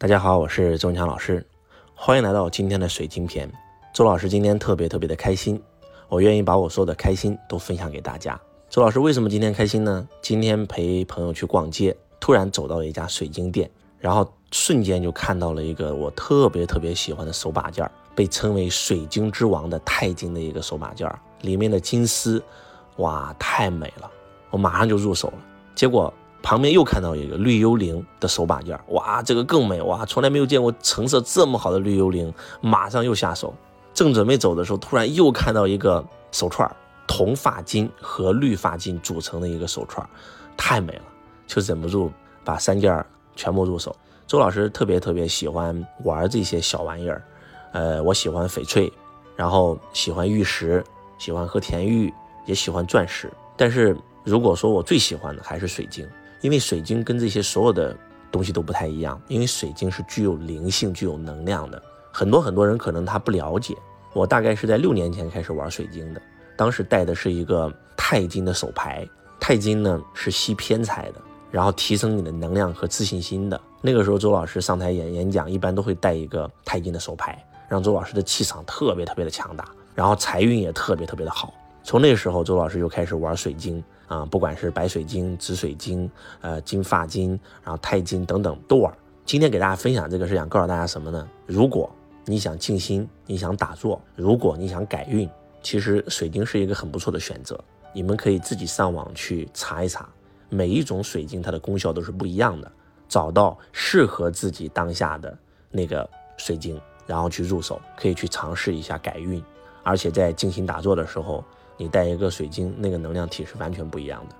大家好，我是周强老师，欢迎来到今天的水晶篇。周老师今天特别特别的开心，我愿意把我所有的开心都分享给大家。周老师为什么今天开心呢？今天陪朋友去逛街，突然走到了一家水晶店，然后瞬间就看到了一个我特别特别喜欢的手把件，被称为水晶之王的钛金的一个手把件，里面的金丝，哇，太美了，我马上就入手了。结果。旁边又看到一个绿幽灵的手把件，哇，这个更美哇！从来没有见过成色这么好的绿幽灵，马上又下手。正准备走的时候，突然又看到一个手串，铜发金和绿发金组成的一个手串，太美了，就忍不住把三件全部入手。周老师特别特别喜欢玩这些小玩意儿，呃，我喜欢翡翠，然后喜欢玉石，喜欢和田玉，也喜欢钻石。但是如果说我最喜欢的还是水晶。因为水晶跟这些所有的东西都不太一样，因为水晶是具有灵性、具有能量的。很多很多人可能他不了解。我大概是在六年前开始玩水晶的，当时戴的是一个钛金的手牌。钛金呢是吸偏财的，然后提升你的能量和自信心的。那个时候周老师上台演演讲，一般都会带一个钛金的手牌，让周老师的气场特别特别的强大，然后财运也特别特别的好。从那时候，周老师就开始玩水晶。啊，不管是白水晶、紫水晶、呃金发晶，然后钛金等等都玩。今天给大家分享这个是想告诉大家什么呢？如果你想静心，你想打坐，如果你想改运，其实水晶是一个很不错的选择。你们可以自己上网去查一查，每一种水晶它的功效都是不一样的，找到适合自己当下的那个水晶，然后去入手，可以去尝试一下改运。而且在静心打坐的时候。你带一个水晶，那个能量体是完全不一样的。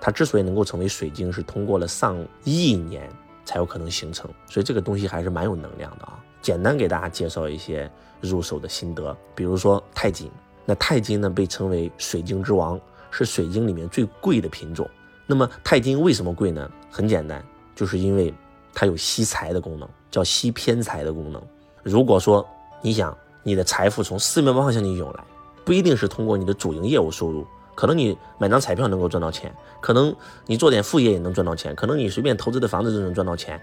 它之所以能够成为水晶，是通过了上亿年才有可能形成，所以这个东西还是蛮有能量的啊。简单给大家介绍一些入手的心得，比如说钛金。那钛金呢，被称为水晶之王，是水晶里面最贵的品种。那么钛金为什么贵呢？很简单，就是因为它有吸财的功能，叫吸偏财的功能。如果说你想你的财富从四面八方向你涌来。不一定是通过你的主营业务收入，可能你买张彩票能够赚到钱，可能你做点副业也能赚到钱，可能你随便投资的房子就能赚到钱，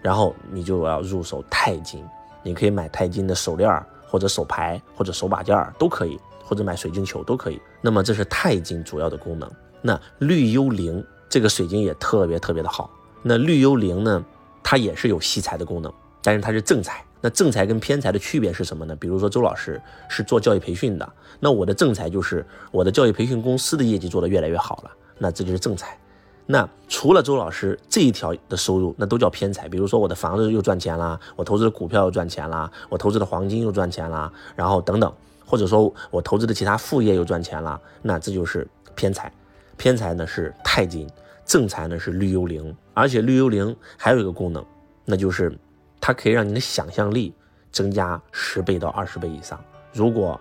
然后你就要入手钛金，你可以买钛金的手链或者手牌或者手把件都可以，或者买水晶球都可以。那么这是钛金主要的功能。那绿幽灵这个水晶也特别特别的好。那绿幽灵呢，它也是有吸财的功能，但是它是正财。那正财跟偏财的区别是什么呢？比如说周老师是做教育培训的，那我的正财就是我的教育培训公司的业绩做得越来越好了，那这就是正财。那除了周老师这一条的收入，那都叫偏财。比如说我的房子又赚钱啦，我投资的股票又赚钱啦，我投资的黄金又赚钱啦，然后等等，或者说我投资的其他副业又赚钱啦，那这就是偏财。偏财呢是钛金，正财呢是绿幽灵，而且绿幽灵还有一个功能，那就是。它可以让你的想象力增加十倍到二十倍以上。如果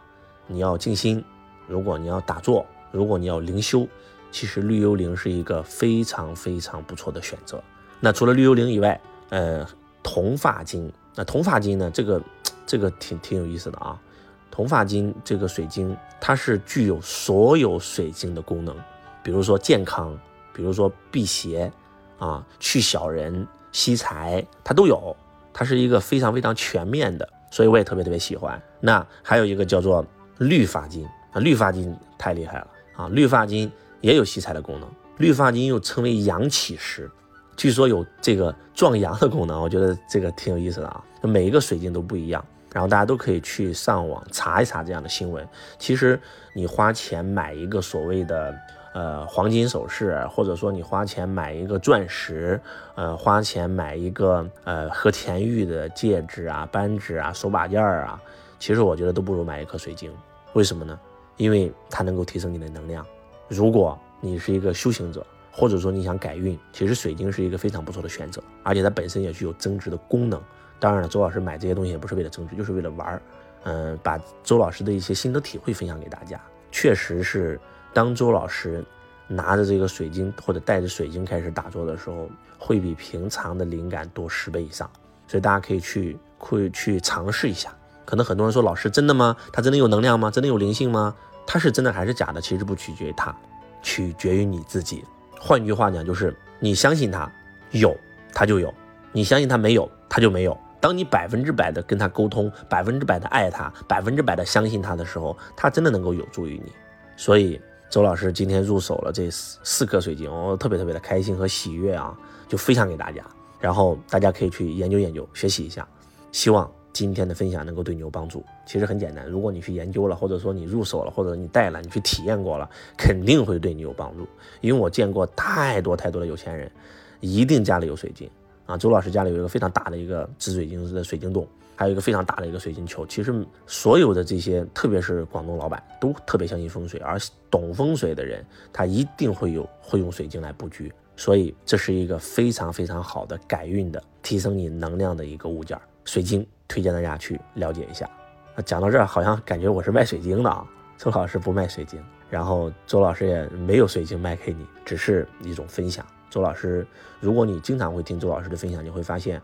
你要静心，如果你要打坐，如果你要灵修，其实绿幽灵是一个非常非常不错的选择。那除了绿幽灵以外，呃，铜发晶，那铜发晶呢？这个这个挺挺有意思的啊。铜发晶这个水晶，它是具有所有水晶的功能，比如说健康，比如说辟邪啊，去小人、吸财，它都有。它是一个非常非常全面的，所以我也特别特别喜欢。那还有一个叫做绿发晶啊，绿发晶太厉害了啊！绿发晶也有吸财的功能，绿发晶又称为阳起石，据说有这个壮阳的功能。我觉得这个挺有意思的啊。每一个水晶都不一样，然后大家都可以去上网查一查这样的新闻。其实你花钱买一个所谓的。呃，黄金首饰，或者说你花钱买一个钻石，呃，花钱买一个呃和田玉的戒指啊、扳指啊、手把件儿啊，其实我觉得都不如买一颗水晶。为什么呢？因为它能够提升你的能量。如果你是一个修行者，或者说你想改运，其实水晶是一个非常不错的选择，而且它本身也具有增值的功能。当然了，周老师买这些东西也不是为了增值，就是为了玩儿。嗯，把周老师的一些心得体会分享给大家，确实是。当周老师拿着这个水晶或者带着水晶开始打坐的时候，会比平常的灵感多十倍以上，所以大家可以去会去尝试一下。可能很多人说老师真的吗？他真的有能量吗？真的有灵性吗？他是真的还是假的？其实不取决于他，取决于你自己。换句话讲，就是你相信他有，他就有；你相信他没有，他就没有。当你百分之百的跟他沟通，百分之百的爱他，百分之百的相信他的时候，他真的能够有助于你。所以，周老师今天入手了这四四颗水晶，我特别特别的开心和喜悦啊，就分享给大家。然后大家可以去研究研究，学习一下。希望今天的分享能够对你有帮助。其实很简单，如果你去研究了，或者说你入手了，或者你带了，你去体验过了，肯定会对你有帮助。因为我见过太多太多的有钱人，一定家里有水晶啊。周老师家里有一个非常大的一个紫水晶的水晶洞，还有一个非常大的一个水晶球。其实所有的这些，特别是广东老板，都特别相信风水，而懂风水的人，他一定会有会用水晶来布局。所以这是一个非常非常好的改运的、提升你能量的一个物件——水晶，推荐大家去了解一下。那讲到这儿，好像感觉我是卖水晶的啊。周老师不卖水晶，然后周老师也没有水晶卖给你，只是一种分享。周老师，如果你经常会听周老师的分享，你会发现，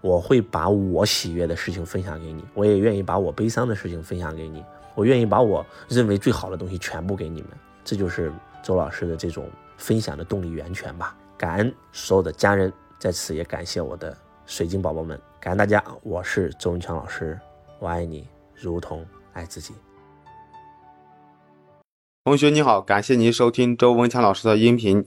我会把我喜悦的事情分享给你，我也愿意把我悲伤的事情分享给你，我愿意把我认为最好的东西全部给你们。这就是周老师的这种。分享的动力源泉吧，感恩所有的家人，在此也感谢我的水晶宝宝们，感恩大家，我是周文强老师，我爱你如同爱自己。同学你好，感谢您收听周文强老师的音频。